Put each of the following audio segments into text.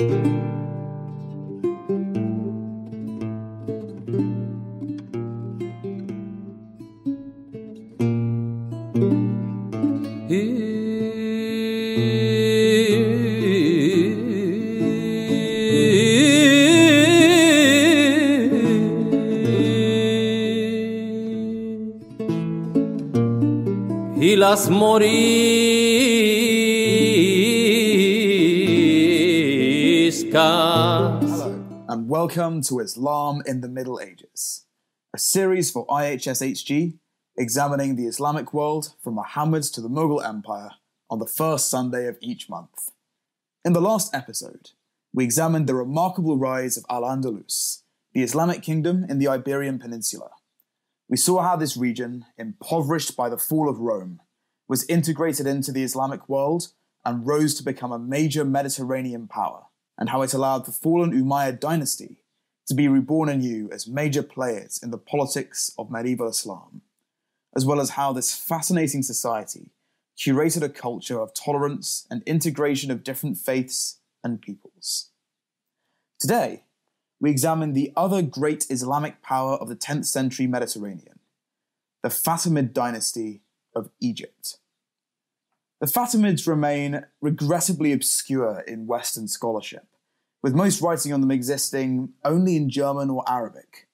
he loves more welcome to Islam in the Middle Ages, a series for IHSHG examining the Islamic world from Muhammad to the Mughal Empire on the first Sunday of each month. In the last episode, we examined the remarkable rise of Al Andalus, the Islamic kingdom in the Iberian Peninsula. We saw how this region, impoverished by the fall of Rome, was integrated into the Islamic world and rose to become a major Mediterranean power, and how it allowed the fallen Umayyad dynasty to be reborn anew as major players in the politics of medieval Islam, as well as how this fascinating society curated a culture of tolerance and integration of different faiths and peoples. Today, we examine the other great Islamic power of the 10th century Mediterranean, the Fatimid dynasty of Egypt. The Fatimids remain regrettably obscure in Western scholarship, with most writing on them existing only in German or Arabic.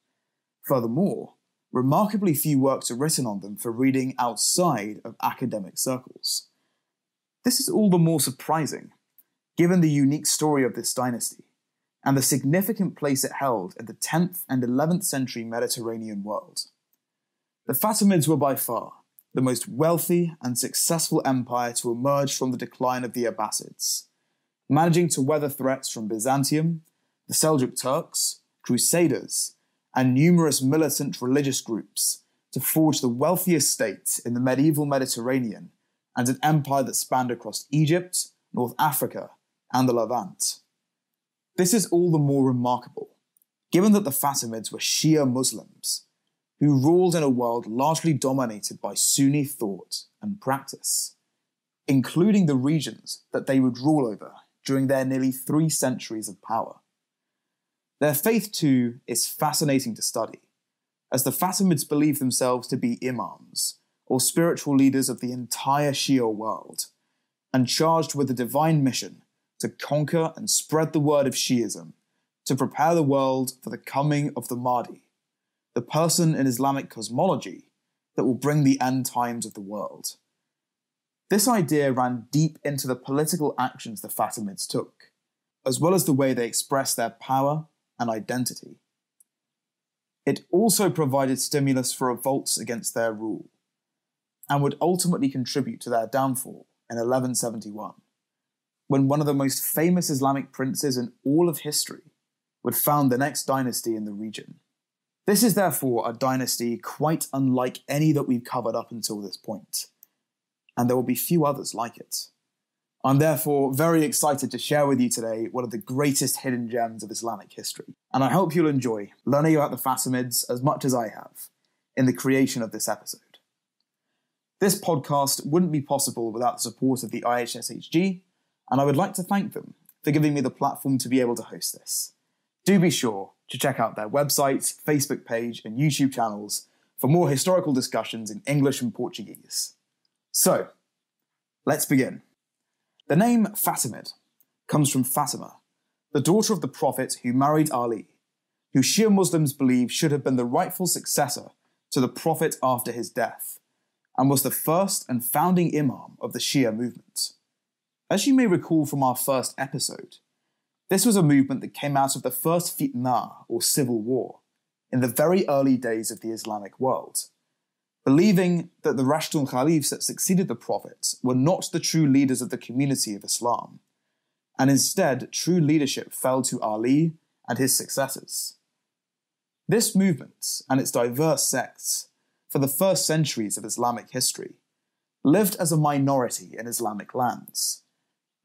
Furthermore, remarkably few works are written on them for reading outside of academic circles. This is all the more surprising, given the unique story of this dynasty and the significant place it held in the 10th and 11th century Mediterranean world. The Fatimids were by far the most wealthy and successful empire to emerge from the decline of the Abbasids, managing to weather threats from Byzantium, the Seljuk Turks, Crusaders, and numerous militant religious groups to forge the wealthiest state in the medieval Mediterranean and an empire that spanned across Egypt, North Africa, and the Levant. This is all the more remarkable, given that the Fatimids were Shia Muslims who ruled in a world largely dominated by Sunni thought and practice, including the regions that they would rule over during their nearly three centuries of power. Their faith, too, is fascinating to study, as the Fatimids believe themselves to be imams, or spiritual leaders of the entire Shia world, and charged with the divine mission to conquer and spread the word of Shiism, to prepare the world for the coming of the Mahdi, the person in Islamic cosmology that will bring the end times of the world. This idea ran deep into the political actions the Fatimids took, as well as the way they expressed their power and identity. It also provided stimulus for revolts against their rule, and would ultimately contribute to their downfall in 1171, when one of the most famous Islamic princes in all of history would found the next dynasty in the region. This is therefore a dynasty quite unlike any that we've covered up until this point, and there will be few others like it. I'm therefore very excited to share with you today one of the greatest hidden gems of Islamic history, and I hope you'll enjoy learning about the Fatimids as much as I have in the creation of this episode. This podcast wouldn't be possible without the support of the IHSHG, and I would like to thank them for giving me the platform to be able to host this. Do be sure to check out their website, Facebook page, and YouTube channels for more historical discussions in English and Portuguese. So, let's begin. The name Fatimid comes from Fatima, the daughter of the Prophet who married Ali, who Shia Muslims believe should have been the rightful successor to the Prophet after his death, and was the first and founding Imam of the Shia movement. As you may recall from our first episode, this was a movement that came out of the first fitna, or civil war, in the very early days of the Islamic world, believing that the Rashidun Caliphs that succeeded the Prophet were not the true leaders of the community of Islam, and instead true leadership fell to Ali and his successors. This movement and its diverse sects, for the first centuries of Islamic history, lived as a minority in Islamic lands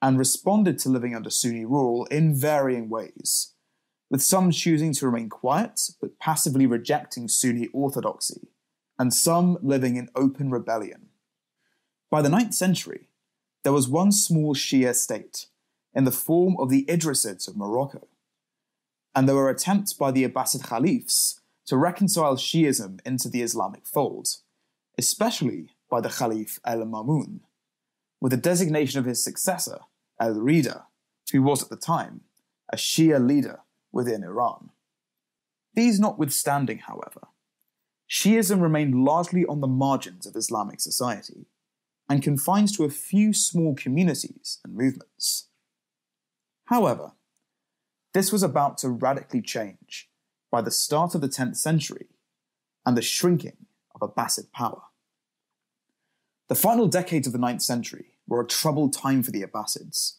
and responded to living under Sunni rule in varying ways, with some choosing to remain quiet but passively rejecting Sunni orthodoxy, and some living in open rebellion. By the 9th century, there was one small Shia state, in the form of the Idrisids of Morocco. And there were attempts by the Abbasid caliphs to reconcile Shiism into the Islamic fold, especially by the Caliph al Mamun, with the designation of his successor, al Rida, who was at the time a Shia leader within Iran. These notwithstanding, however, Shiism remained largely on the margins of Islamic society and confined to a few small communities and movements. However, this was about to radically change by the start of the 10th century and the shrinking of Abbasid power. The final decades of the 9th century were a troubled time for the Abbasids.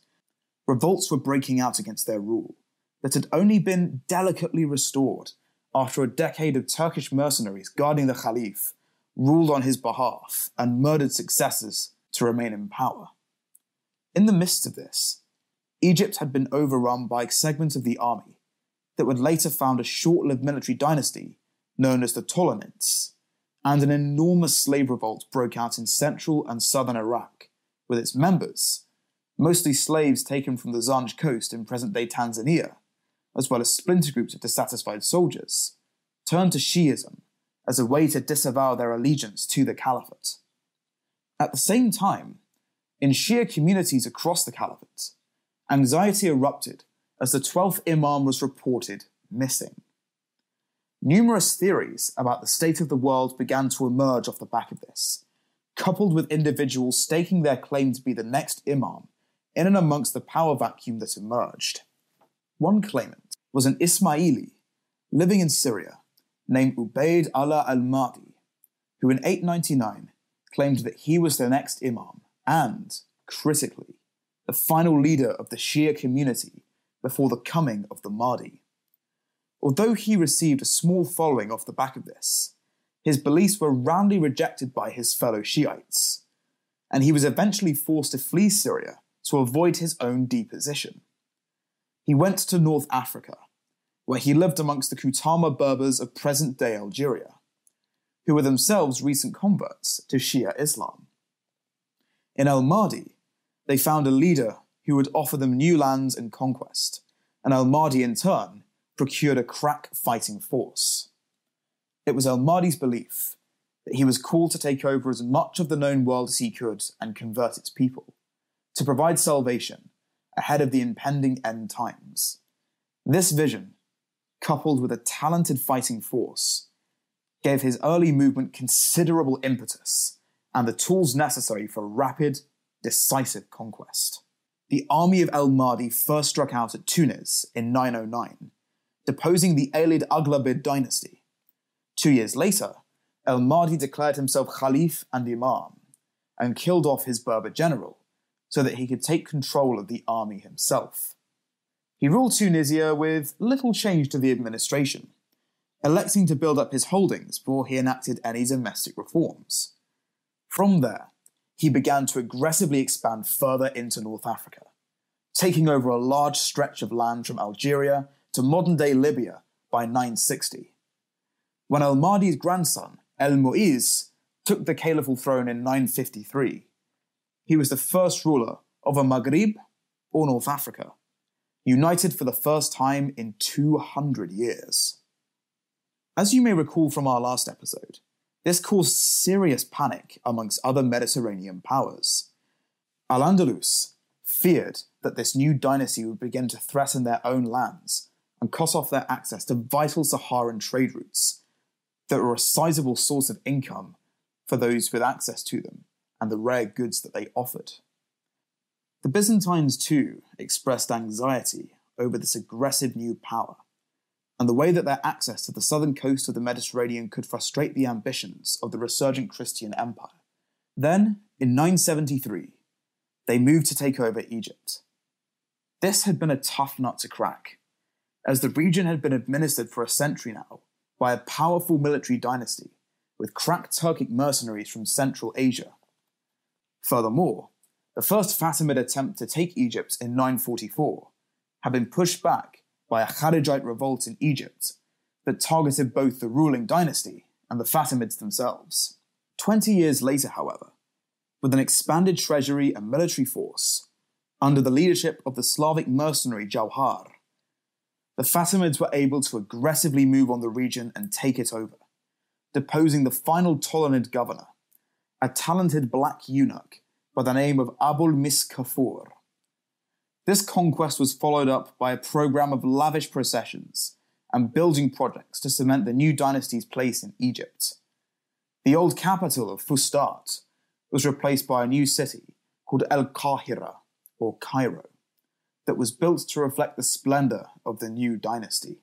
Revolts were breaking out against their rule that had only been delicately restored after a decade of Turkish mercenaries guarding the Khalif, ruled on his behalf and murdered successors to remain in power. In the midst of this, Egypt had been overrun by a segment of the army that would later found a short lived military dynasty known as the Tulunids, and an enormous slave revolt broke out in central and southern Iraq, with its members, mostly slaves taken from the Zanj coast in present day Tanzania, as well as splinter groups of dissatisfied soldiers, turned to Shiism as a way to disavow their allegiance to the caliphate. At the same time, in Shia communities across the caliphate, anxiety erupted as the 12th Imam was reported missing. Numerous theories about the state of the world began to emerge off the back of this, coupled with individuals staking their claim to be the next Imam in and amongst the power vacuum that emerged. One claimant was an Ismaili living in Syria named Ubaid Allah al Mahdi, who in 899 claimed that he was the next Imam and, critically, the final leader of the Shia community before the coming of the Mahdi. Although he received a small following off the back of this, his beliefs were roundly rejected by his fellow Shiites, and he was eventually forced to flee Syria to avoid his own deposition. He went to North Africa, where he lived amongst the Kutama Berbers of present day Algeria, who were themselves recent converts to Shia Islam. In Al Mahdi, they found a leader who would offer them new lands and conquest, and Al Mahdi in turn procured a crack fighting force. It was Al Mahdi's belief that he was called to take over as much of the known world as he could and convert its people, to provide salvation ahead of the impending end times. This vision, coupled with a talented fighting force, gave his early movement considerable impetus and the tools necessary for rapid, decisive conquest. The army of El Mahdi first struck out at Tunis in 909, deposing the Aylid Aghlabid dynasty. Two years later, El Mahdi declared himself Khalif and Imam and killed off his Berber general so that he could take control of the army himself. He ruled Tunisia with little change to the administration, electing to build up his holdings before he enacted any domestic reforms. From there, he began to aggressively expand further into North Africa, taking over a large stretch of land from Algeria to modern day Libya by 960. When Al Mahdi's grandson, El Mu'iz, took the caliphal throne in 953, he was the first ruler of a Maghrib or North Africa, united for the first time in 200 years. As you may recall from our last episode, this caused serious panic amongst other Mediterranean powers. Al Andalus feared that this new dynasty would begin to threaten their own lands and cut off their access to vital Saharan trade routes that were a sizable source of income for those with access to them and the rare goods that they offered. The Byzantines, too, expressed anxiety over this aggressive new power and the way that their access to the southern coast of the Mediterranean could frustrate the ambitions of the resurgent Christian empire. Then, in 973, they moved to take over Egypt. This had been a tough nut to crack, as the region had been administered for a century now by a powerful military dynasty with crack Turkic mercenaries from Central Asia. Furthermore, the first Fatimid attempt to take Egypt in 944 had been pushed back by a Kharijite revolt in Egypt that targeted both the ruling dynasty and the Fatimids themselves. Twenty years later, however, with an expanded treasury and military force, Under the leadership of the Slavic mercenary Jauhar, the Fatimids were able to aggressively move on the region and take it over, deposing the final Tulunid governor, a talented black eunuch by the name of Abul Misk Kafur. This conquest was followed up by a program of lavish processions and building projects to cement the new dynasty's place in Egypt. The old capital of Fustat was replaced by a new city called El Qahira, or Cairo, that was built to reflect the splendor of the new dynasty.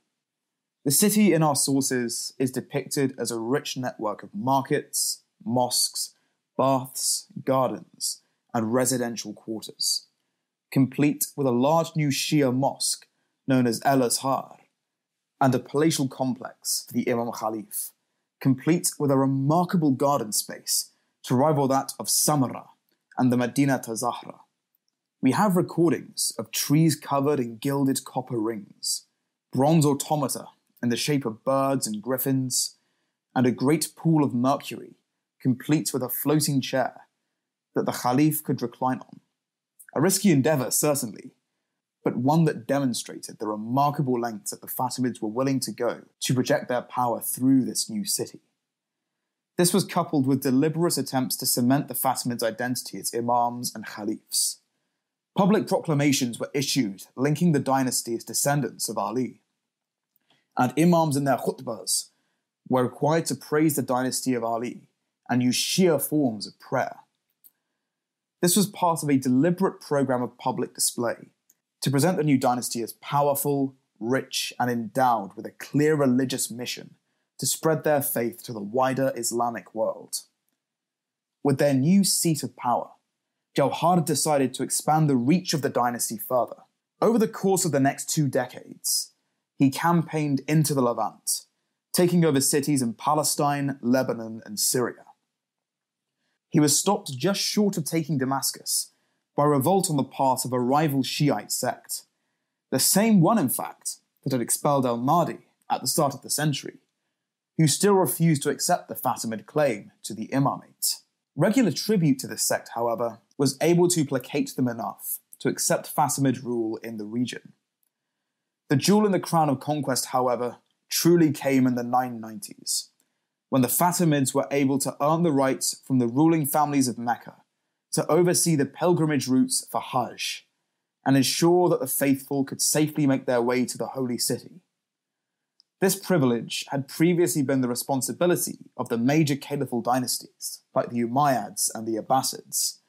The city in our sources is depicted as a rich network of markets, mosques, baths, gardens, and residential quarters, complete with a large new Shia mosque known as El Azhar, and a palatial complex for the Imam Khalif, complete with a remarkable garden space to rival that of Samarra and the Medina Zahra. We have recordings of trees covered in gilded copper rings, bronze automata in the shape of birds and griffins, and a great pool of mercury, complete with a floating chair that the Khalif could recline on. A risky endeavour, certainly, but one that demonstrated the remarkable lengths that the Fatimids were willing to go to project their power through this new city. This was coupled with deliberate attempts to cement the Fatimids' identity as imams and khalifs. Public proclamations were issued linking the dynasty as descendants of Ali. And imams in their khutbahs were required to praise the dynasty of Ali and use Shia forms of prayer. This was part of a deliberate program of public display to present the new dynasty as powerful, rich, and endowed with a clear religious mission to spread their faith to the wider Islamic world. With their new seat of power, Jauhar decided to expand the reach of the dynasty further. Over the course of the next two decades, he campaigned into the Levant, taking over cities in Palestine, Lebanon, and Syria. He was stopped just short of taking Damascus by revolt on the part of a rival Shiite sect. The same one, in fact, that had expelled al Mahdi at the start of the century, who still refused to accept the Fatimid claim to the imamate. Regular tribute to this sect, however, was able to placate them enough to accept Fatimid rule in the region. The jewel in the crown of conquest, however, truly came in the 990s, when the Fatimids were able to earn the rights from the ruling families of Mecca to oversee the pilgrimage routes for Hajj and ensure that the faithful could safely make their way to the holy city. This privilege had previously been the responsibility of the major caliphal dynasties, like the Umayyads and the Abbasids,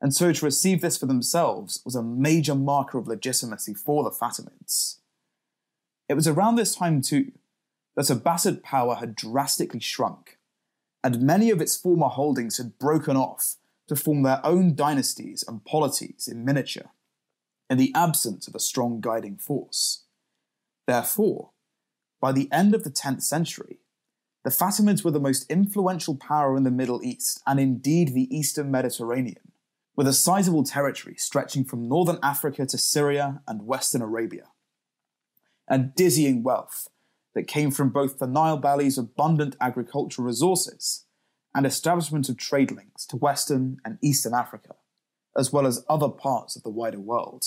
and so to receive this for themselves was a major marker of legitimacy for the Fatimids. It was around this time, too, that Abbasid power had drastically shrunk, and many of its former holdings had broken off to form their own dynasties and polities in miniature, in the absence of a strong guiding force. Therefore, by the end of the 10th century, the Fatimids were the most influential power in the Middle East and indeed the Eastern Mediterranean, with a sizable territory stretching from northern Africa to Syria and western Arabia. And dizzying wealth that came from both the Nile Valley's abundant agricultural resources and establishment of trade links to Western and Eastern Africa, as well as other parts of the wider world.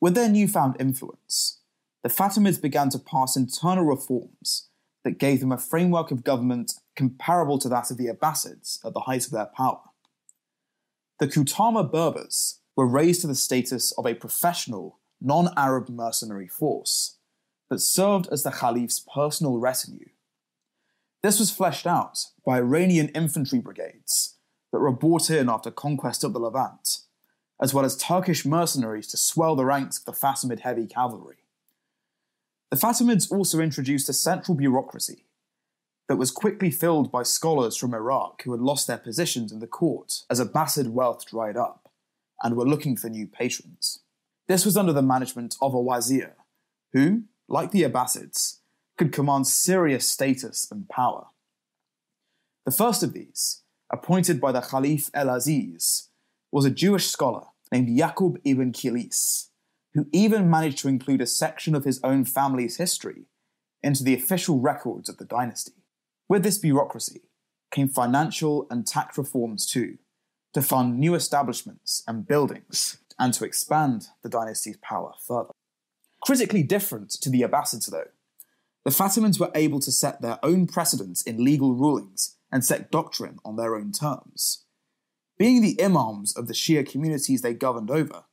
With their newfound influence, the Fatimids began to pass internal reforms that gave them a framework of government comparable to that of the Abbasids at the height of their power. The Kutama Berbers were raised to the status of a professional, non Arab mercenary force that served as the Caliph's personal retinue this was fleshed out by Iranian infantry brigades that were brought in after conquest of the Levant, as well as Turkish mercenaries to swell the ranks of the Fatimid heavy cavalry. The Fatimids also introduced a central bureaucracy that was quickly filled by scholars from Iraq who had lost their positions in the court as Abbasid wealth dried up and were looking for new patrons. This was under the management of a wazir, who, like the Abbasids, could command serious status and power. The first of these, appointed by the Caliph El Aziz, was a Jewish scholar named Yaqub ibn Kilis, who even managed to include a section of his own family's history into the official records of the dynasty. With this bureaucracy came financial and tax reforms too, to fund new establishments and buildings and to expand the dynasty's power further. Critically different to the Abbasids, though, the Fatimids were able to set their own precedents in legal rulings and set doctrine on their own terms. Being the imams of the Shia communities they governed over,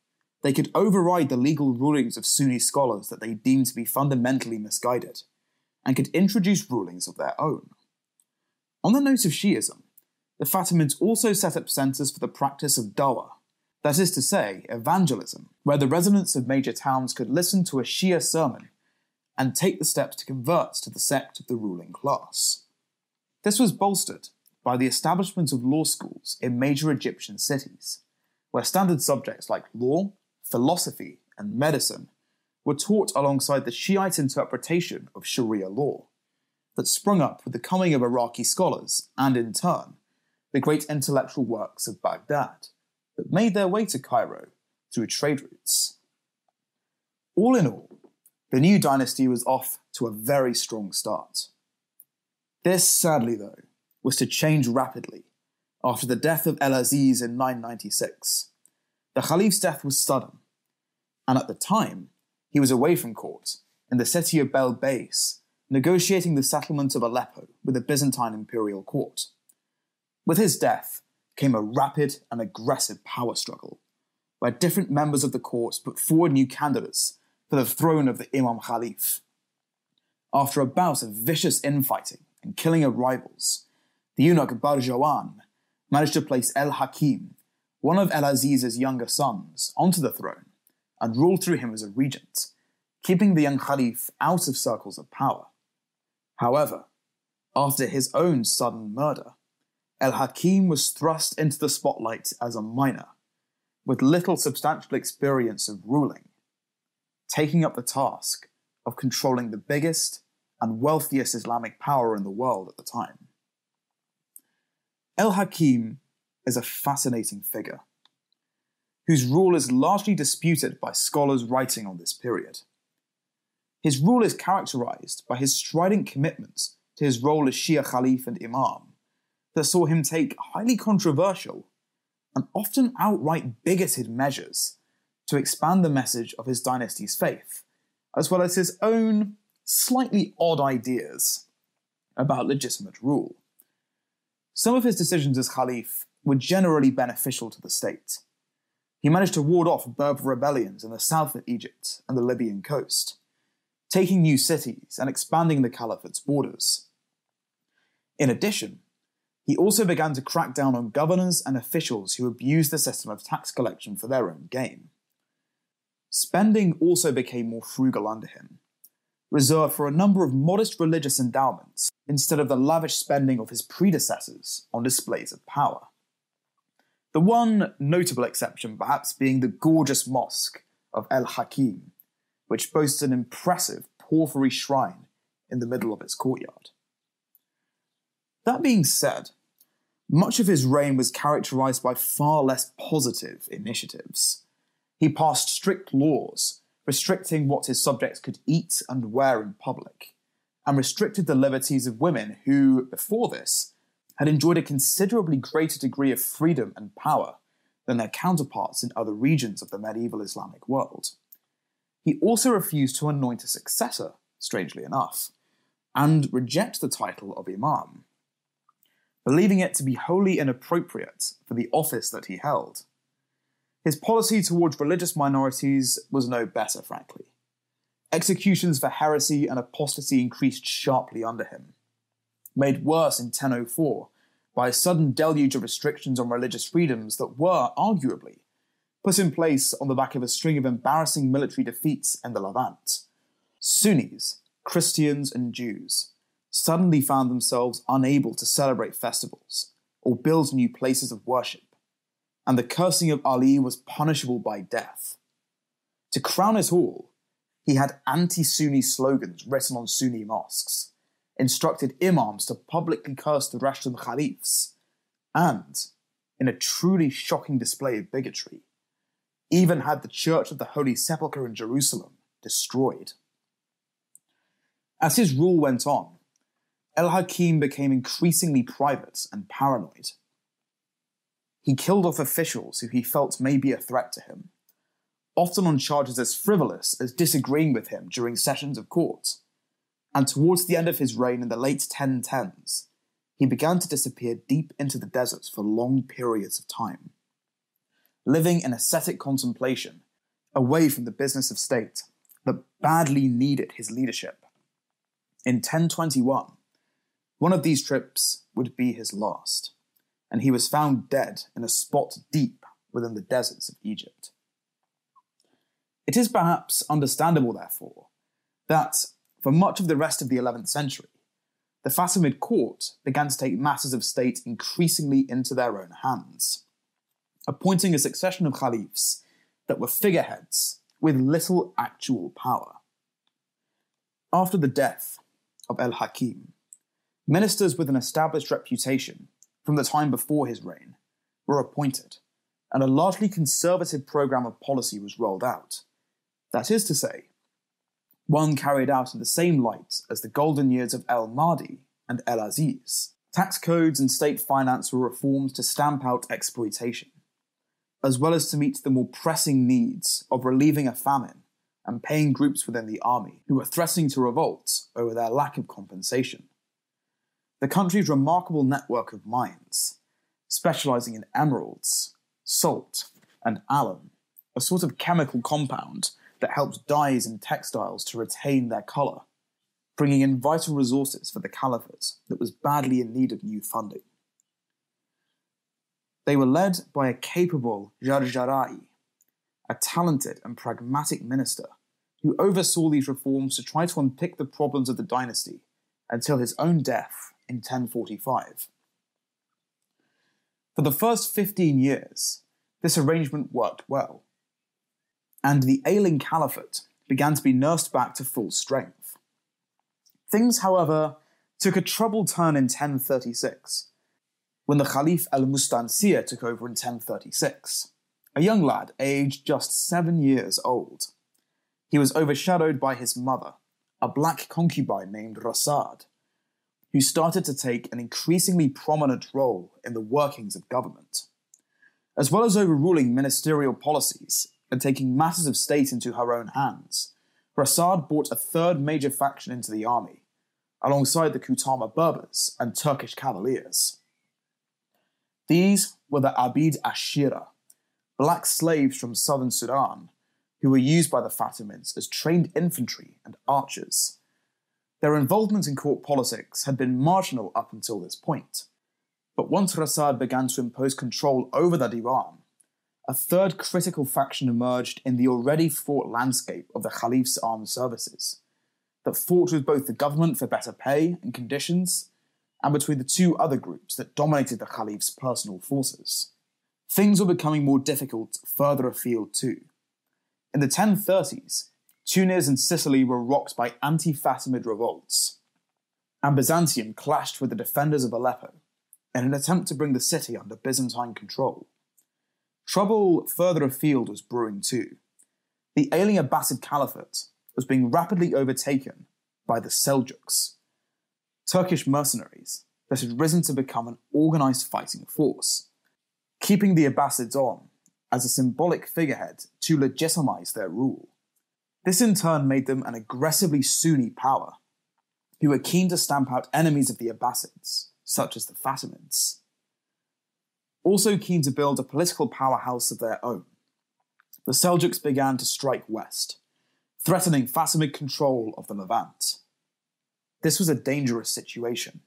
they could override the legal rulings of Sunni scholars that they deemed to be fundamentally misguided, and could introduce rulings of their own. On the note of Shiism, the Fatimids also set up centres for the practice of dawah, that is to say, evangelism, where the residents of major towns could listen to a Shia sermon and take the steps to convert to the sect of the ruling class. This was bolstered by the establishment of law schools in major Egyptian cities, where standard subjects like law, philosophy, and medicine were taught alongside the Shiite interpretation of Sharia law that sprung up with the coming of Iraqi scholars and, in turn, the great intellectual works of Baghdad that made their way to Cairo through trade routes. All in all, the new dynasty was off to a very strong start. This, sadly, though, was to change rapidly after the death of El Aziz in 996. The Caliph's death was sudden, and at the time, he was away from court in the city of Bel Beis, negotiating the settlement of Aleppo with the Byzantine imperial court. With his death came a rapid and aggressive power struggle, where different members of the court put forward new candidates for the throne of the Imam Khalif. After a bout of vicious infighting and killing of rivals, the eunuch Barjawan managed to place El Hakim, one of El Aziz's younger sons, onto the throne and rule through him as a regent, keeping the young Khalif out of circles of power. However, after his own sudden murder, El Hakim was thrust into the spotlight as a minor, with little substantial experience of ruling taking up the task of controlling the biggest and wealthiest Islamic power in the world at the time. El Hakim is a fascinating figure, whose rule is largely disputed by scholars writing on this period. His rule is characterized by his strident commitment to his role as Shia Khalif and Imam that saw him take highly controversial and often outright bigoted measures to expand the message of his dynasty's faith, as well as his own slightly odd ideas about legitimate rule. Some of his decisions as Caliph were generally beneficial to the state. He managed to ward off Berber rebellions in the south of Egypt and the Libyan coast, taking new cities and expanding the caliphate's borders. In addition, he also began to crack down on governors and officials who abused the system of tax collection for their own gain. Spending also became more frugal under him, reserved for a number of modest religious endowments instead of the lavish spending of his predecessors on displays of power. The one notable exception, perhaps, being the gorgeous mosque of El Hakim, which boasts an impressive porphyry shrine in the middle of its courtyard. That being said, much of his reign was characterized by far less positive initiatives. He passed strict laws restricting what his subjects could eat and wear in public, and restricted the liberties of women who, before this, had enjoyed a considerably greater degree of freedom and power than their counterparts in other regions of the medieval Islamic world. He also refused to anoint a successor, strangely enough, and reject the title of Imam, believing it to be wholly inappropriate for the office that he held. His policy towards religious minorities was no better, frankly. Executions for heresy and apostasy increased sharply under him. Made worse in 1004 by a sudden deluge of restrictions on religious freedoms that were, arguably, put in place on the back of a string of embarrassing military defeats in the Levant. Sunnis, Christians, and Jews suddenly found themselves unable to celebrate festivals or build new places of worship and the cursing of Ali was punishable by death. To crown it all, he had anti Sunni slogans written on Sunni mosques, instructed imams to publicly curse the Rashidun Caliphs, and, in a truly shocking display of bigotry, even had the Church of the Holy Sepulchre in Jerusalem destroyed. As his rule went on, El Hakim became increasingly private and paranoid. he killed off officials who he felt may be a threat to him, often on charges as frivolous as disagreeing with him during sessions of court. And towards the end of his reign in the late 1010s, he began to disappear deep into the deserts for long periods of time, living in ascetic contemplation, away from the business of state that badly needed his leadership. In 1021, one of these trips would be his last, and he was found dead in a spot deep within the deserts of Egypt. It is perhaps understandable, therefore, that for much of the rest of the 11th century, the Fatimid court began to take matters of state increasingly into their own hands, appointing a succession of caliphs that were figureheads with little actual power. After the death of El Hakim, ministers with an established reputation from the time before his reign were appointed, and a largely conservative program of policy was rolled out. That is to say, one carried out in the same light as the golden years of El Mahdi and El Aziz. Tax codes and state finance were reformed to stamp out exploitation, as well as to meet the more pressing needs of relieving a famine and paying groups within the army who were threatening to revolt over their lack of compensation. The country's remarkable network of mines, specializing in emeralds, salt, and alum, a sort of chemical compound that helps dyes and textiles to retain their colour, bringing in vital resources for the caliphate that was badly in need of new funding. They were led by a capable Jarjarai, a talented and pragmatic minister who oversaw these reforms to try to unpick the problems of the dynasty until his own death in 1045. For the first 15 years, this arrangement worked well and the ailing caliphate began to be nursed back to full strength. Things, however, took a troubled turn in 1036, when the Caliph al Mustansir took over in 1036, a young lad aged just seven years old. He was overshadowed by his mother, a black concubine named Rasad, who started to take an increasingly prominent role in the workings of government. As well as overruling ministerial policies, and taking matters of state into her own hands, Rasad brought a third major faction into the army, alongside the Kutama Berbers and Turkish cavaliers. These were the Abid Ashira, black slaves from southern Sudan, who were used by the Fatimids as trained infantry and archers. Their involvement in court politics had been marginal up until this point, but once Rasad began to impose control over the Divan, a third critical faction emerged in the already fraught landscape of the Caliph's armed services, that fought with both the government for better pay and conditions, and between the two other groups that dominated the Caliph's personal forces. Things were becoming more difficult further afield too. In the 1030s, Tunis and Sicily were rocked by anti Fatimid revolts, and Byzantium clashed with the defenders of Aleppo in an attempt to bring the city under Byzantine control. Trouble further afield was brewing too. The ailing Abbasid Caliphate was being rapidly overtaken by the Seljuks, Turkish mercenaries that had risen to become an organized fighting force, keeping the Abbasids on as a symbolic figurehead to legitimize their rule. This in turn made them an aggressively Sunni power, who were keen to stamp out enemies of the Abbasids, such as the Fatimids also keen to build a political powerhouse of their own. The Seljuks began to strike west, threatening Fatimid control of the Levant. This was a dangerous situation,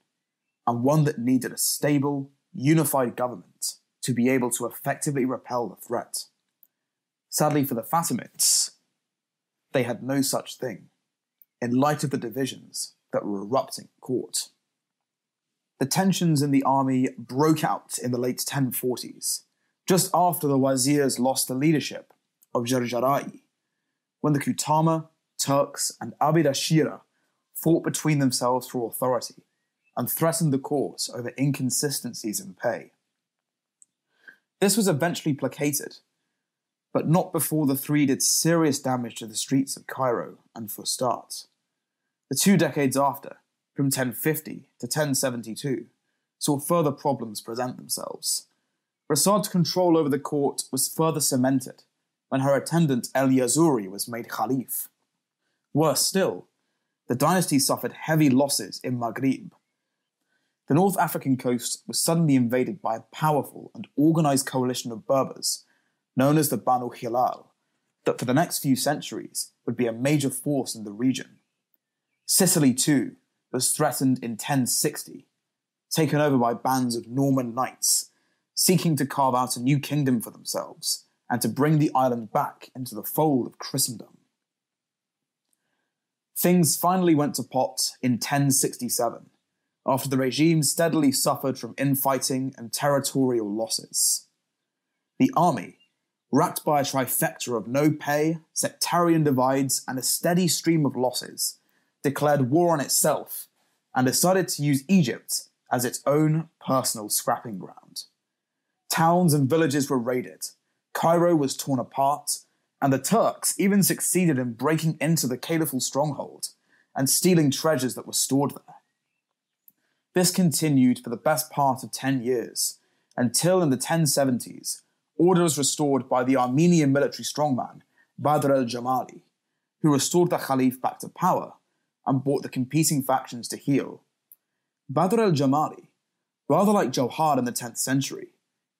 and one that needed a stable, unified government to be able to effectively repel the threat. Sadly for the Fatimids, they had no such thing, in light of the divisions that were erupting court. The tensions in the army broke out in the late 1040s, just after the Wazirs lost the leadership of Jarjarai, when the Kutama, Turks, and Abidashira fought between themselves for authority and threatened the court over inconsistencies in pay. This was eventually placated, but not before the three did serious damage to the streets of Cairo and Fustat. The two decades after, from 1050 to 1072 saw further problems present themselves. Rasad's control over the court was further cemented when her attendant El Yazuri was made Khalif. Worse still, the dynasty suffered heavy losses in Maghrib. The North African coast was suddenly invaded by a powerful and organized coalition of Berbers, known as the Banu Hilal, that for the next few centuries would be a major force in the region. Sicily, too, was threatened in 1060, taken over by bands of Norman knights, seeking to carve out a new kingdom for themselves and to bring the island back into the fold of Christendom. Things finally went to pot in 1067, after the regime steadily suffered from infighting and territorial losses. The army, racked by a trifecta of no pay, sectarian divides, and a steady stream of losses, declared war on itself and decided to use Egypt as its own personal scrapping ground. Towns and villages were raided, Cairo was torn apart, and the Turks even succeeded in breaking into the caliphal stronghold and stealing treasures that were stored there. This continued for the best part of 10 years, until in the 1070s, order was restored by the Armenian military strongman Badr el Jamali, who restored the Caliph back to power and brought the competing factions to heel. Badr el Jamali, rather like Jauhar in the 10th century,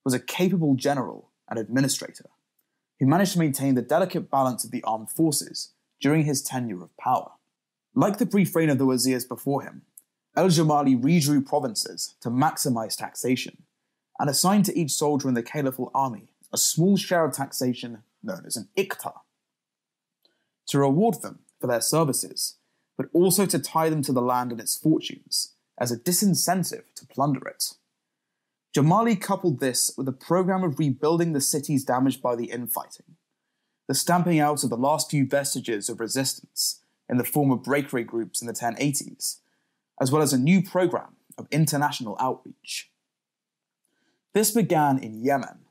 was a capable general and administrator who managed to maintain the delicate balance of the armed forces during his tenure of power. Like the brief reign of the wazirs before him, El Jamali redrew provinces to maximize taxation and assigned to each soldier in the caliphal army a small share of taxation known as an iqta. To reward them for their services, but also to tie them to the land and its fortunes as a disincentive to plunder it. Jamali coupled this with a program of rebuilding the cities damaged by the infighting, the stamping out of the last few vestiges of resistance in the form of breakaway groups in the 1080s, as well as a new program of international outreach. This began in Yemen,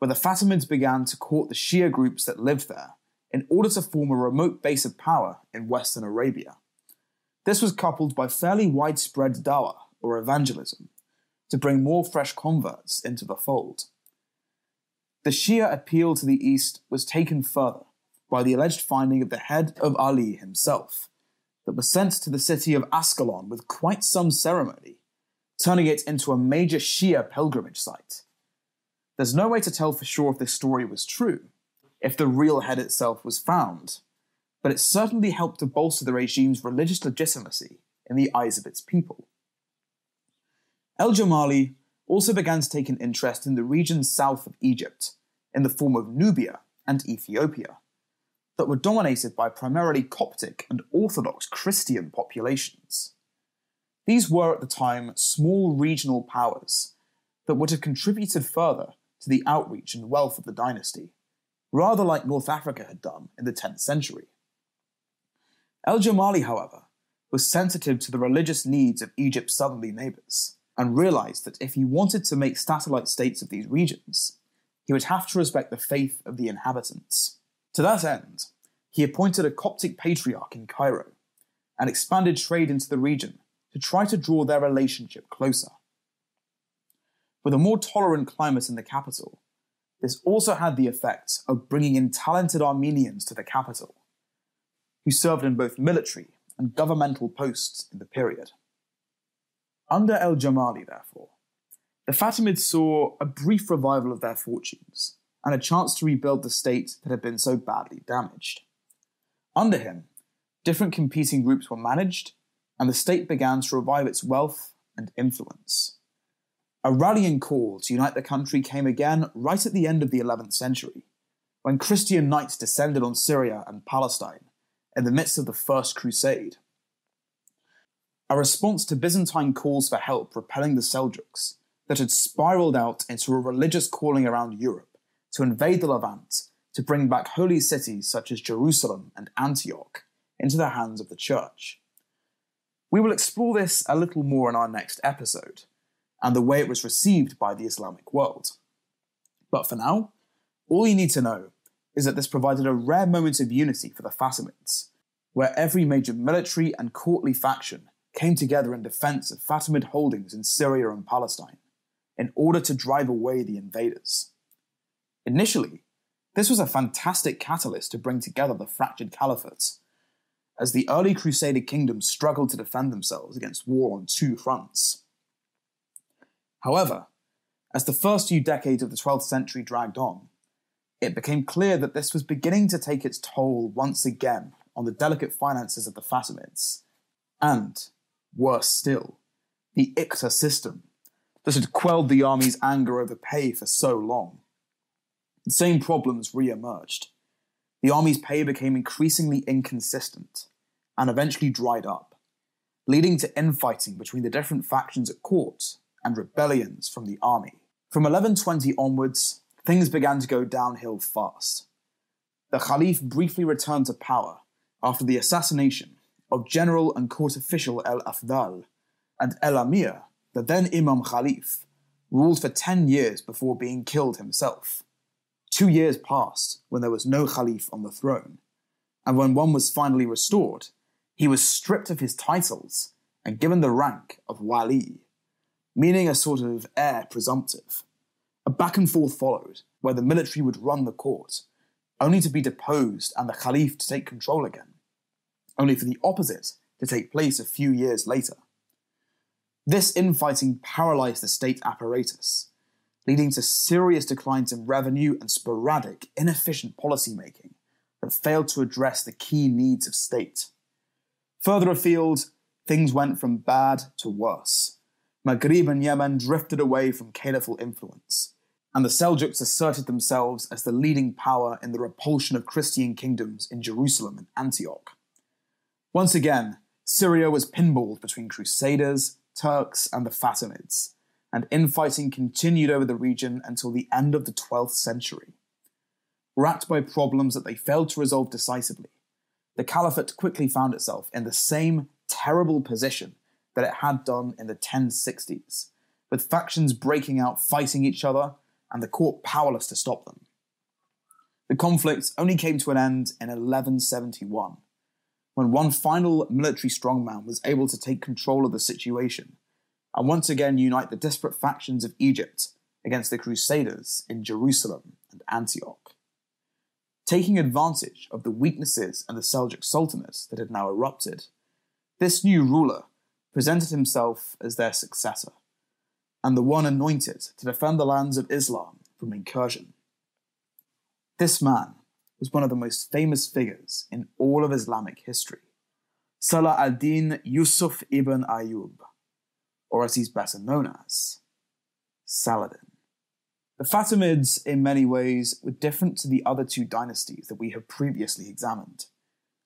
where the Fatimids began to court the Shia groups that lived there in order to form a remote base of power in Western Arabia. This was coupled by fairly widespread dawah, or evangelism, to bring more fresh converts into the fold. The Shia appeal to the east was taken further by the alleged finding of the head of Ali himself, that was sent to the city of Ascalon with quite some ceremony, turning it into a major Shia pilgrimage site. There's no way to tell for sure if this story was true, if the real head itself was found, but it certainly helped to bolster the regime's religious legitimacy in the eyes of its people. El Jamali also began to take an interest in the regions south of Egypt, in the form of Nubia and Ethiopia, that were dominated by primarily Coptic and Orthodox Christian populations. These were at the time small regional powers that would have contributed further to the outreach and wealth of the dynasty, rather like North Africa had done in the 10th century. El Jamali, however, was sensitive to the religious needs of Egypt's southerly neighbours and realized that if he wanted to make satellite states of these regions, he would have to respect the faith of the inhabitants. To that end, he appointed a Coptic patriarch in Cairo and expanded trade into the region to try to draw their relationship closer. With a more tolerant climate in the capital, this also had the effect of bringing in talented Armenians to the capital, who served in both military and governmental posts in the period. Under El Jamali, therefore, the Fatimids saw a brief revival of their fortunes and a chance to rebuild the state that had been so badly damaged. Under him, different competing groups were managed, and the state began to revive its wealth and influence. A rallying call to unite the country came again right at the end of the 11th century, when Christian knights descended on Syria and Palestine in the midst of the First Crusade a response to Byzantine calls for help repelling the Seljuks that had spiraled out into a religious calling around Europe to invade the Levant to bring back holy cities such as Jerusalem and Antioch into the hands of the Church. We will explore this a little more in our next episode, and the way it was received by the Islamic world. But for now, all you need to know is that this provided a rare moment of unity for the Fatimids, where every major military and courtly faction came together in defense of Fatimid holdings in Syria and Palestine, in order to drive away the invaders. Initially, this was a fantastic catalyst to bring together the fractured caliphates, as the early Crusader kingdoms struggled to defend themselves against war on two fronts. However, as the first few decades of the 12th century dragged on, it became clear that this was beginning to take its toll once again on the delicate finances of the Fatimids, and, worse still, the Iqta system that had quelled the army's anger over pay for so long. The same problems re emerged. The army's pay became increasingly inconsistent and eventually dried up, leading to infighting between the different factions at court and rebellions from the army. From 1120 onwards, things began to go downhill fast. The Caliph briefly returned to power after the assassination of general and court official El Afdal, and El Amir, the then Imam Khalif, ruled for 10 years before being killed himself. Two years passed when there was no Khalif on the throne, and when one was finally restored, he was stripped of his titles and given the rank of Wali, meaning a sort of heir presumptive. A back and forth followed, where the military would run the court, only to be deposed and the Khalif to take control again, only for the opposite to take place a few years later. This infighting paralyzed the state apparatus, leading to serious declines in revenue and sporadic, inefficient policymaking that failed to address the key needs of state. Further afield, things went from bad to worse. Maghrib and Yemen drifted away from caliphal influence, and the Seljuks asserted themselves as the leading power in the repulsion of Christian kingdoms in Jerusalem and Antioch. Once again, Syria was pinballed between Crusaders, Turks, and the Fatimids, and infighting continued over the region until the end of the 12th century. Racked by problems that they failed to resolve decisively, the Caliphate quickly found itself in the same terrible position that it had done in the 1060s, with factions breaking out fighting each other and the court powerless to stop them. The conflict only came to an end in 1171, when one final military strongman was able to take control of the situation and once again unite the disparate factions of Egypt against the Crusaders in Jerusalem and Antioch. Taking advantage of the weaknesses and the Seljuk Sultanate that had now erupted, this new ruler presented himself as their successor, and the one anointed to defend the lands of Islam from incursion. This man was one of the most famous figures in all of Islamic history, Salah ad-Din Yusuf ibn Ayyub, or as he's better known as, Saladin. The Fatimids, in many ways, were different to the other two dynasties that we have previously examined,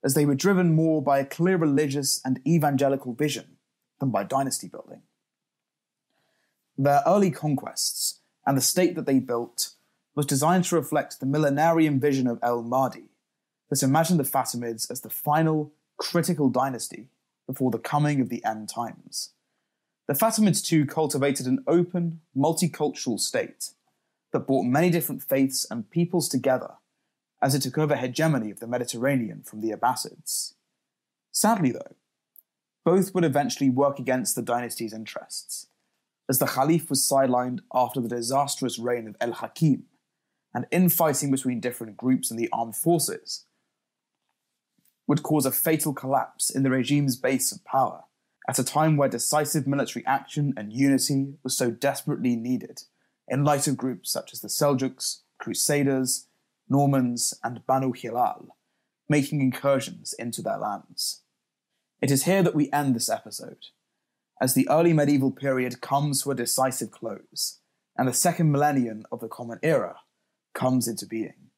as they were driven more by a clear religious and evangelical vision by dynasty building. Their early conquests and the state that they built was designed to reflect the millenarian vision of El Mahdi that imagined the Fatimids as the final, critical dynasty before the coming of the end times. The Fatimids too cultivated an open, multicultural state that brought many different faiths and peoples together as it took over hegemony of the Mediterranean from the Abbasids. Sadly, though, both would eventually work against the dynasty's interests, as the Caliph was sidelined after the disastrous reign of El Hakim, and infighting between different groups in the armed forces would cause a fatal collapse in the regime's base of power at a time where decisive military action and unity was so desperately needed in light of groups such as the Seljuks, Crusaders, Normans, and Banu Hilal making incursions into their lands. It is here that we end this episode, as the early medieval period comes to a decisive close, and the second millennium of the Common Era comes into being.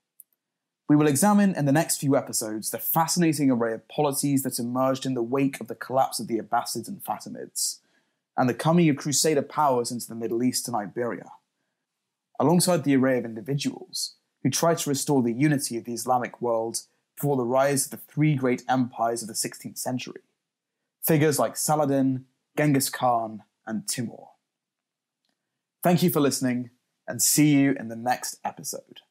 We will examine in the next few episodes the fascinating array of polities that emerged in the wake of the collapse of the Abbasids and Fatimids, and the coming of Crusader powers into the Middle East and Iberia, alongside the array of individuals who tried to restore the unity of the Islamic world before the rise of the three great empires of the 16th century. Figures like Saladin, Genghis Khan, and Timur. Thank you for listening, and see you in the next episode.